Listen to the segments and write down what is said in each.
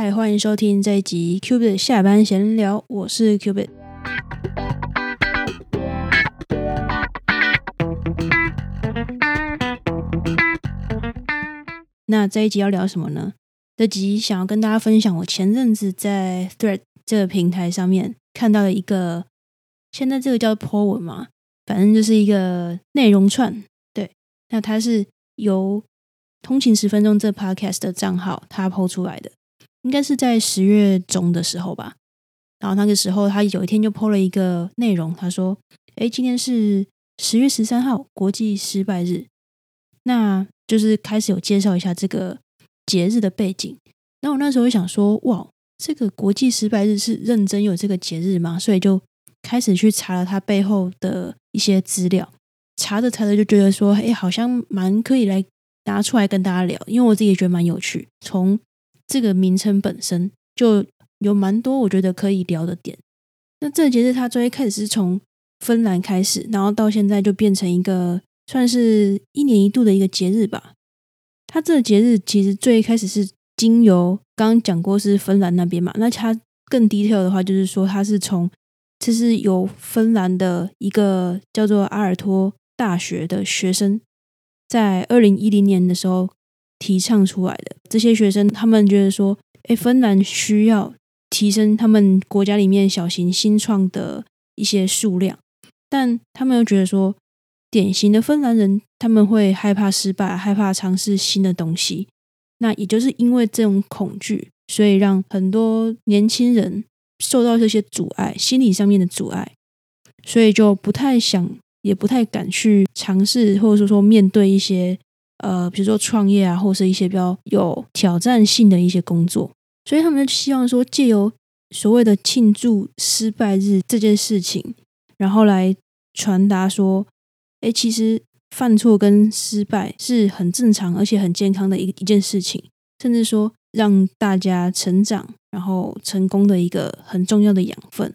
嗨，欢迎收听这一集 Cubit 下班闲聊，我是 Cubit。那这一集要聊什么呢？这集想要跟大家分享，我前阵子在 Thread 这个平台上面看到了一个，现在这个叫 po 文嘛，反正就是一个内容串。对，那它是由通勤十分钟这 podcast 的账号他 po 出来的，应该是在十月中的时候吧。然后那个时候他有一天就 po 了一个内容，他说：“哎，今天是十月十三号，国际失败日。”那就是开始有介绍一下这个节日的背景。那我那时候想说，哇，这个国际失败日是认真有这个节日吗？所以就开始去查了它背后的一些资料。查着查着就觉得说，哎，好像蛮可以来拿出来跟大家聊，因为我自己也觉得蛮有趣。从这个名称本身就有蛮多我觉得可以聊的点。那这个节日它最一开始是从芬兰开始，然后到现在就变成一个。算是一年一度的一个节日吧。它这个节日其实最开始是经由刚刚讲过是芬兰那边嘛，那它更 detail 的话就是说，它是从这是由芬兰的一个叫做阿尔托大学的学生在二零一零年的时候提倡出来的。这些学生他们觉得说，哎，芬兰需要提升他们国家里面小型新创的一些数量，但他们又觉得说。典型的芬兰人，他们会害怕失败，害怕尝试新的东西。那也就是因为这种恐惧，所以让很多年轻人受到这些阻碍，心理上面的阻碍，所以就不太想，也不太敢去尝试，或者说说面对一些呃，比如说创业啊，或是一些比较有挑战性的一些工作。所以他们就希望说，借由所谓的庆祝失败日这件事情，然后来传达说。哎，其实犯错跟失败是很正常，而且很健康的一一件事情，甚至说让大家成长，然后成功的一个很重要的养分，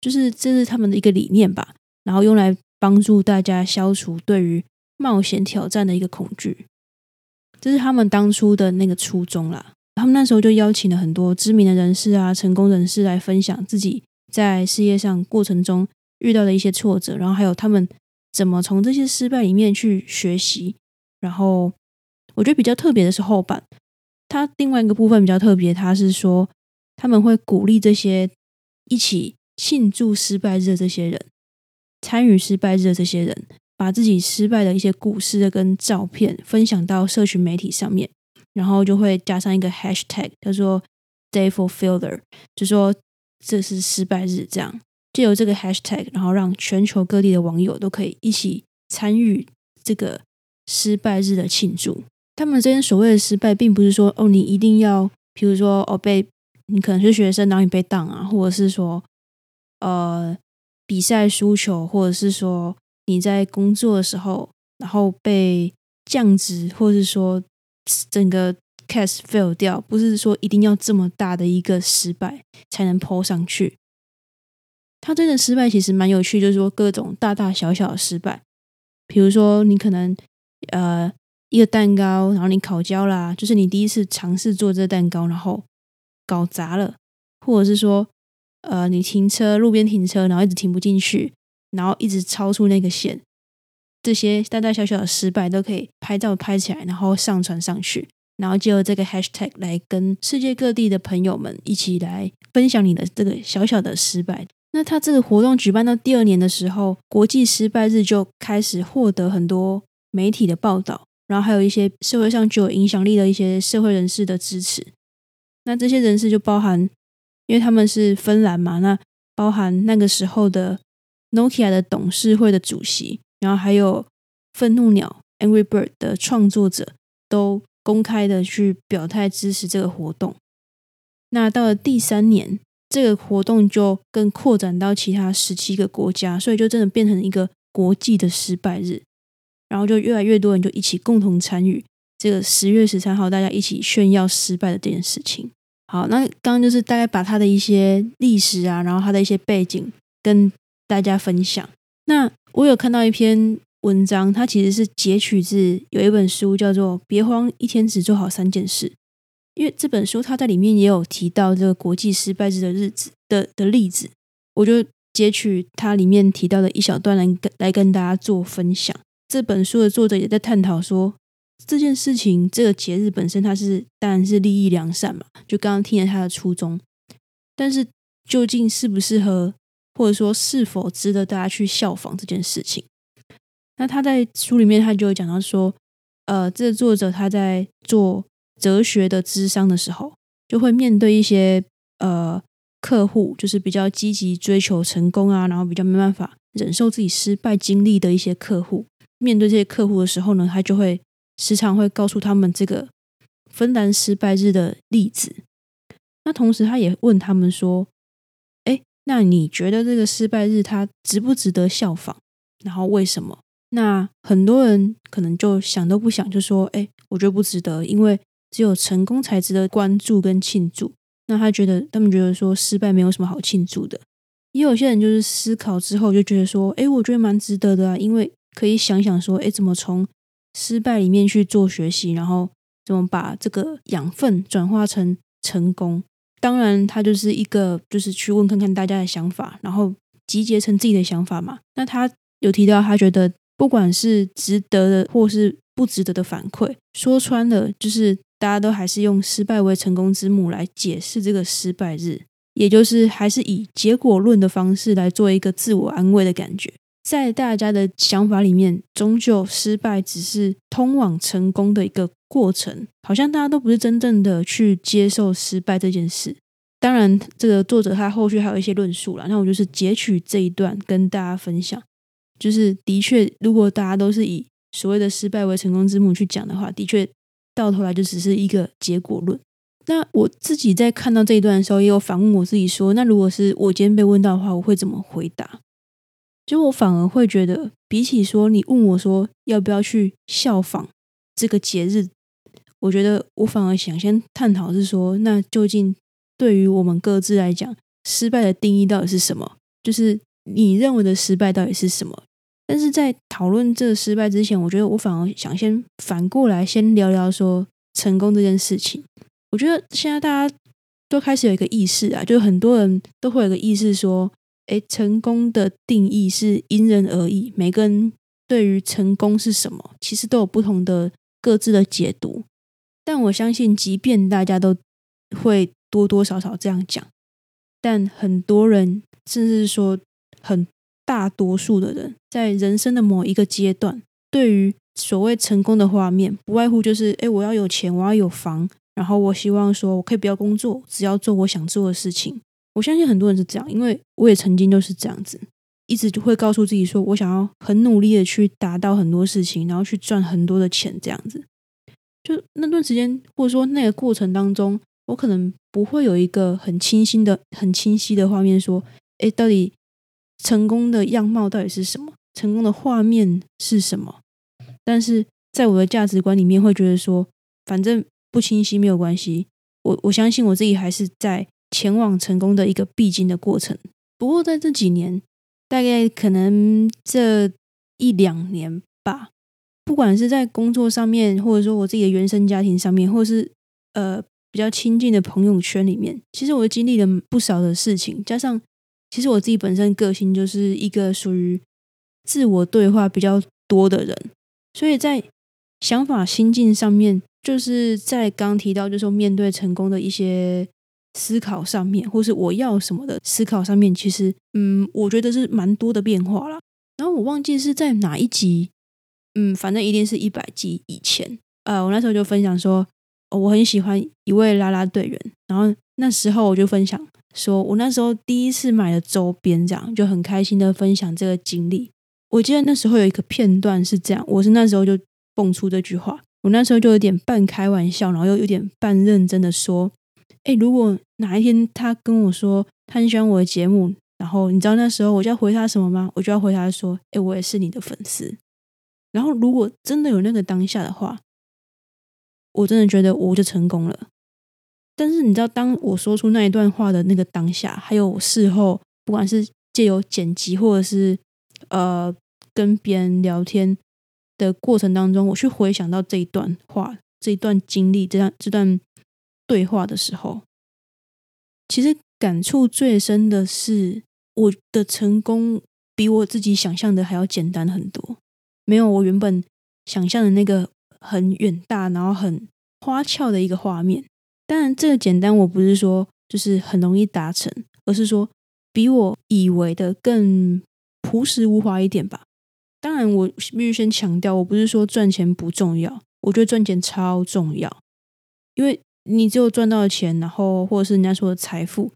就是这是他们的一个理念吧。然后用来帮助大家消除对于冒险挑战的一个恐惧，这是他们当初的那个初衷啦。他们那时候就邀请了很多知名的人士啊，成功人士来分享自己在事业上过程中遇到的一些挫折，然后还有他们。怎么从这些失败里面去学习？然后我觉得比较特别的是后半，他另外一个部分比较特别，他是说他们会鼓励这些一起庆祝失败日的这些人，参与失败日的这些人，把自己失败的一些故事跟照片分享到社群媒体上面，然后就会加上一个 hashtag，叫做 day for failure，就说这是失败日这样。借由这个 hashtag，然后让全球各地的网友都可以一起参与这个失败日的庆祝。他们这边所谓的失败，并不是说哦，你一定要，比如说哦，被你可能是学生，然后你被当啊，或者是说呃比赛输球，或者是说你在工作的时候，然后被降职，或是说整个 cast fail 掉，不是说一定要这么大的一个失败才能 po 上去。他真的失败其实蛮有趣，就是说各种大大小小的失败，比如说你可能呃一个蛋糕，然后你烤焦啦，就是你第一次尝试做这蛋糕，然后搞砸了，或者是说呃你停车路边停车，然后一直停不进去，然后一直超出那个线，这些大大小小的失败都可以拍照拍起来，然后上传上去，然后就这个 hashtag 来跟世界各地的朋友们一起来分享你的这个小小的失败。那他这个活动举办到第二年的时候，国际失败日就开始获得很多媒体的报道，然后还有一些社会上具有影响力的一些社会人士的支持。那这些人士就包含，因为他们是芬兰嘛，那包含那个时候的 Nokia 的董事会的主席，然后还有愤怒鸟 Angry Bird 的创作者，都公开的去表态支持这个活动。那到了第三年。这个活动就更扩展到其他十七个国家，所以就真的变成一个国际的失败日，然后就越来越多人就一起共同参与这个十月十三号，大家一起炫耀失败的这件事情。好，那刚刚就是大概把他的一些历史啊，然后他的一些背景跟大家分享。那我有看到一篇文章，它其实是截取自有一本书叫做《别慌，一天只做好三件事》。因为这本书它在里面也有提到这个国际失败日的日子的的例子，我就截取它里面提到的一小段来跟来跟大家做分享。这本书的作者也在探讨说，这件事情这个节日本身它是当然是利益良善嘛，就刚刚听了他的初衷，但是究竟适不适合，或者说是否值得大家去效仿这件事情？那他在书里面他就有讲到说，呃，这个作者他在做哲学的智商的时候，就会面对一些呃客户，就是比较积极追求成功啊，然后比较没办法忍受自己失败经历的一些客户。面对这些客户的时候呢，他就会时常会告诉他们这个芬兰失败日的例子。那同时他也问他们说，那你觉得这个失败日它值不值得效仿？然后为什么？那很多人可能就想都不想就说：“哎，我觉得不值得，因为只有成功才值得关注跟庆祝。”那他觉得他们觉得说失败没有什么好庆祝的。也有些人就是思考之后就觉得说：“哎，我觉得蛮值得的啊，因为可以想想说，哎，怎么从失败里面去做学习，然后怎么把这个养分转化成成功。”当然，他就是一个就是去问看看大家的想法，然后集结成自己的想法嘛。那他有提到，他觉得。不管是值得的或是不值得的反馈，说穿了就是大家都还是用失败为成功之母来解释这个失败日，也就是还是以结果论的方式来做一个自我安慰的感觉。在大家的想法里面，终究失败只是通往成功的一个过程，好像大家都不是真正的去接受失败这件事。当然，这个作者他后续还有一些论述了，那我就是截取这一段跟大家分享。就是的确，如果大家都是以所谓的失败为成功之母去讲的话，的确到头来就只是一个结果论。那我自己在看到这一段的时候，也有反问我自己说：那如果是我今天被问到的话，我会怎么回答？就我反而会觉得，比起说你问我说要不要去效仿这个节日，我觉得我反而想先探讨是说，那究竟对于我们各自来讲，失败的定义到底是什么？就是你认为的失败到底是什么？但是在讨论这个失败之前，我觉得我反而想先反过来先聊聊说成功这件事情。我觉得现在大家都开始有一个意识啊，就很多人都会有一个意识说，哎，成功的定义是因人而异，每个人对于成功是什么，其实都有不同的各自的解读。但我相信，即便大家都会多多少少这样讲，但很多人甚至说很。大多数的人在人生的某一个阶段，对于所谓成功的画面，不外乎就是：哎，我要有钱，我要有房，然后我希望说我可以不要工作，只要做我想做的事情。我相信很多人是这样，因为我也曾经就是这样子，一直就会告诉自己说，我想要很努力的去达到很多事情，然后去赚很多的钱，这样子。就那段时间，或者说那个过程当中，我可能不会有一个很清晰的、很清晰的画面，说：哎，到底。成功的样貌到底是什么？成功的画面是什么？但是在我的价值观里面，会觉得说，反正不清晰没有关系。我我相信我自己还是在前往成功的一个必经的过程。不过在这几年，大概可能这一两年吧，不管是在工作上面，或者说我自己的原生家庭上面，或者是呃比较亲近的朋友圈里面，其实我经历了不少的事情，加上。其实我自己本身个性就是一个属于自我对话比较多的人，所以在想法心境上面，就是在刚提到，就是说面对成功的一些思考上面，或是我要什么的思考上面，其实嗯，我觉得是蛮多的变化了。然后我忘记是在哪一集，嗯，反正一定是一百集以前，呃，我那时候就分享说，我很喜欢一位啦啦队员，然后那时候我就分享。说我那时候第一次买的周边，这样就很开心的分享这个经历。我记得那时候有一个片段是这样，我是那时候就蹦出这句话，我那时候就有点半开玩笑，然后又有点半认真的说：“哎，如果哪一天他跟我说他很喜欢我的节目，然后你知道那时候我就要回他什么吗？我就要回他说：哎，我也是你的粉丝。然后如果真的有那个当下的话，我真的觉得我就成功了。”但是你知道，当我说出那一段话的那个当下，还有事后，不管是借由剪辑，或者是呃跟别人聊天的过程当中，我去回想到这一段话、这一段经历、这样这段对话的时候，其实感触最深的是我的成功比我自己想象的还要简单很多，没有我原本想象的那个很远大，然后很花俏的一个画面。当然，这个简单我不是说就是很容易达成，而是说比我以为的更朴实无华一点吧。当然，我必须先强调，我不是说赚钱不重要，我觉得赚钱超重要，因为你只有赚到钱，然后或者是人家说的财富，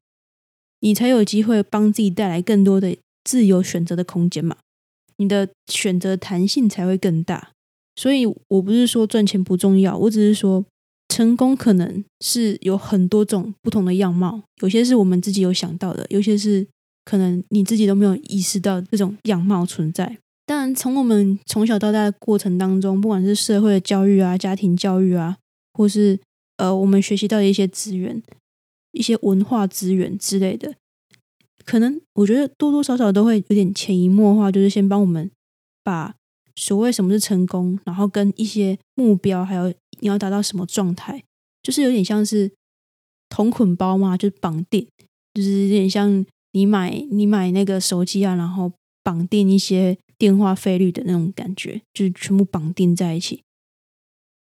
你才有机会帮自己带来更多的自由选择的空间嘛，你的选择弹性才会更大。所以我不是说赚钱不重要，我只是说。成功可能是有很多种不同的样貌，有些是我们自己有想到的，有些是可能你自己都没有意识到这种样貌存在。当然，从我们从小到大的过程当中，不管是社会的教育啊、家庭教育啊，或是呃我们学习到的一些资源、一些文化资源之类的，可能我觉得多多少少都会有点潜移默化，就是先帮我们把所谓什么是成功，然后跟一些目标还有。你要达到什么状态？就是有点像是同捆包嘛，就是绑定，就是有点像你买你买那个手机啊，然后绑定一些电话费率的那种感觉，就是全部绑定在一起。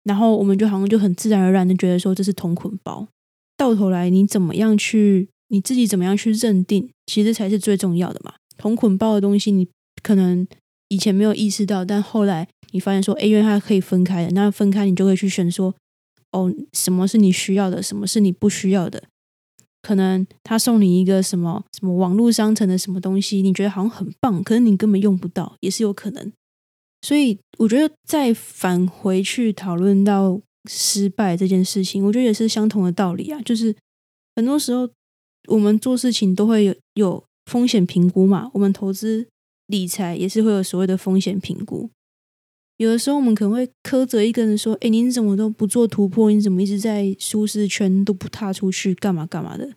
然后我们就好像就很自然而然的觉得说这是同捆包。到头来你怎么样去你自己怎么样去认定，其实才是最重要的嘛。同捆包的东西，你可能以前没有意识到，但后来。你发现说，哎，因为它可以分开的，那分开你就会去选说，哦，什么是你需要的，什么是你不需要的。可能他送你一个什么什么网络商城的什么东西，你觉得好像很棒，可是你根本用不到，也是有可能。所以我觉得再返回去讨论到失败这件事情，我觉得也是相同的道理啊。就是很多时候我们做事情都会有有风险评估嘛，我们投资理财也是会有所谓的风险评估。有的时候，我们可能会苛责一个人说：“哎，你怎么都不做突破？你怎么一直在舒适圈都不踏出去？干嘛干嘛的？”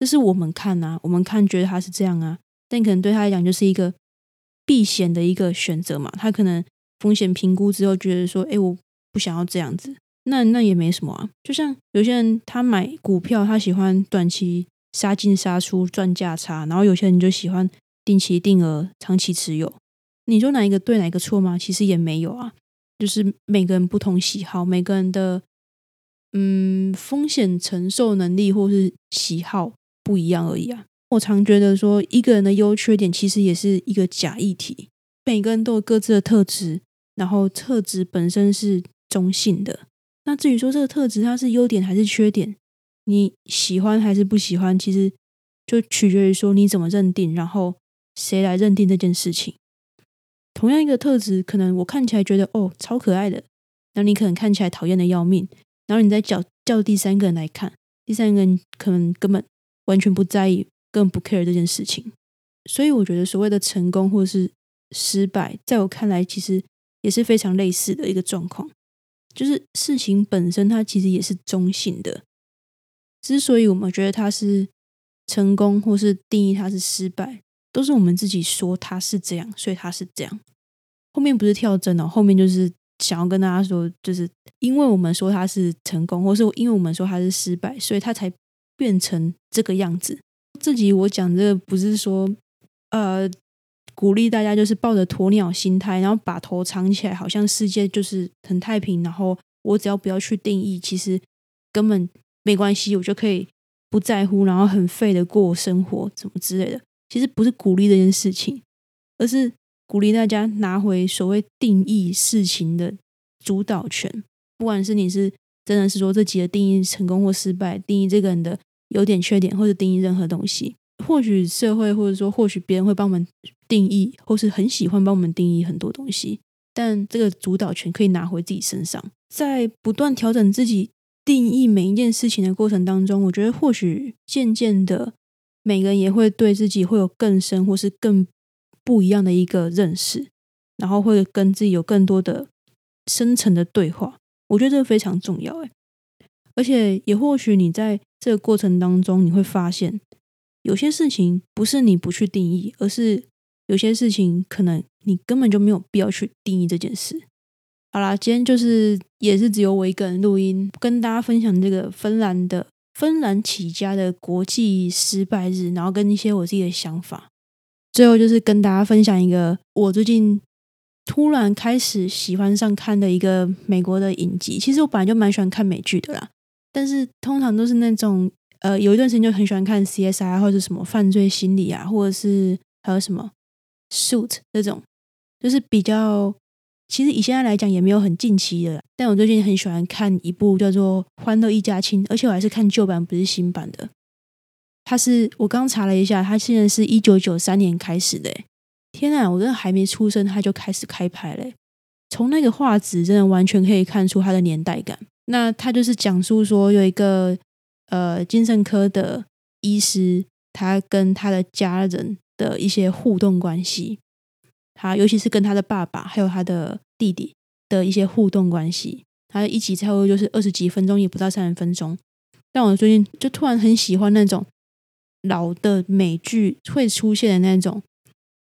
这是我们看啊，我们看觉得他是这样啊，但可能对他来讲就是一个避险的一个选择嘛。他可能风险评估之后觉得说：“哎，我不想要这样子。”那那也没什么啊。就像有些人他买股票，他喜欢短期杀进杀出赚价差，然后有些人就喜欢定期定额长期持有。你说哪一个对，哪一个错吗？其实也没有啊，就是每个人不同喜好，每个人的嗯风险承受能力或是喜好不一样而已啊。我常觉得说，一个人的优缺点其实也是一个假议题，每个人都有各自的特质，然后特质本身是中性的。那至于说这个特质它是优点还是缺点，你喜欢还是不喜欢，其实就取决于说你怎么认定，然后谁来认定这件事情。同样一个特质，可能我看起来觉得哦超可爱的，然后你可能看起来讨厌的要命，然后你再叫叫第三个人来看，第三个人可能根本完全不在意，更不 care 这件事情。所以我觉得所谓的成功或是失败，在我看来其实也是非常类似的一个状况，就是事情本身它其实也是中性的。之所以我们觉得它是成功，或是定义它是失败。都是我们自己说它是这样，所以它是这样。后面不是跳针哦，后面就是想要跟大家说，就是因为我们说它是成功，或是因为我们说它是失败，所以它才变成这个样子。这集我讲这个不是说，呃，鼓励大家就是抱着鸵鸟心态，然后把头藏起来，好像世界就是很太平，然后我只要不要去定义，其实根本没关系，我就可以不在乎，然后很废的过生活，什么之类的。其实不是鼓励这件事情，而是鼓励大家拿回所谓定义事情的主导权。不管是你是真的是说这几个定义成功或失败，定义这个人的优点缺点，或者定义任何东西，或许社会或者说或许别人会帮我们定义，或是很喜欢帮我们定义很多东西，但这个主导权可以拿回自己身上。在不断调整自己定义每一件事情的过程当中，我觉得或许渐渐的。每个人也会对自己会有更深或是更不一样的一个认识，然后会跟自己有更多的深层的对话。我觉得这个非常重要，诶，而且也或许你在这个过程当中，你会发现有些事情不是你不去定义，而是有些事情可能你根本就没有必要去定义这件事。好啦，今天就是也是只有我一个人录音，跟大家分享这个芬兰的芬兰起家的国际失败日，然后跟一些我自己的想法。最后就是跟大家分享一个我最近突然开始喜欢上看的一个美国的影集。其实我本来就蛮喜欢看美剧的啦，但是通常都是那种呃，有一段时间就很喜欢看 CSI 或者什么犯罪心理啊，或者是还有什么 Suit 这种，就是比较。其实以现在来讲也没有很近期的，但我最近很喜欢看一部叫做《欢乐一家亲》，而且我还是看旧版，不是新版的。它是我刚查了一下，它现在是一九九三年开始的。天啊，我真的还没出生，它就开始开拍嘞！从那个画质，真的完全可以看出它的年代感。那他就是讲述说，有一个呃精神科的医师，他跟他的家人的一些互动关系。他尤其是跟他的爸爸还有他的弟弟的一些互动关系，他一集差不多就是二十几分钟，也不到三十分钟。但我最近就突然很喜欢那种老的美剧会出现的那种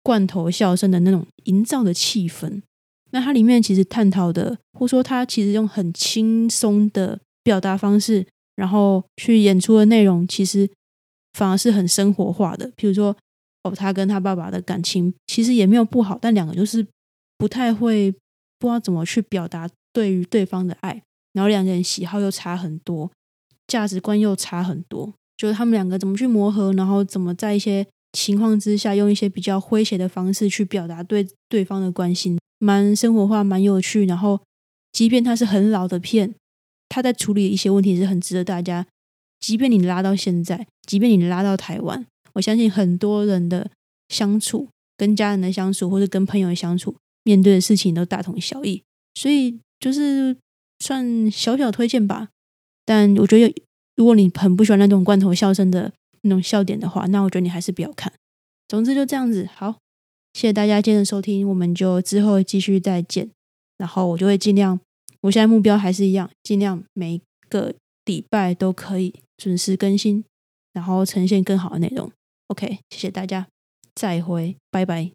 罐头笑声的那种营造的气氛。那它里面其实探讨的，或说它其实用很轻松的表达方式，然后去演出的内容，其实反而是很生活化的。比如说。哦，他跟他爸爸的感情其实也没有不好，但两个就是不太会，不知道怎么去表达对于对方的爱，然后两个人喜好又差很多，价值观又差很多，就是他们两个怎么去磨合，然后怎么在一些情况之下用一些比较诙谐的方式去表达对对方的关心，蛮生活化，蛮有趣。然后，即便它是很老的片，他在处理一些问题是很值得大家，即便你拉到现在，即便你拉到台湾。我相信很多人的相处，跟家人的相处，或者跟朋友的相处，面对的事情都大同小异，所以就是算小小推荐吧。但我觉得，如果你很不喜欢那种罐头笑声的那种笑点的话，那我觉得你还是不要看。总之就这样子，好，谢谢大家今天的收听，我们就之后继续再见。然后我就会尽量，我现在目标还是一样，尽量每个礼拜都可以准时更新，然后呈现更好的内容。OK，谢谢大家，再会，拜拜。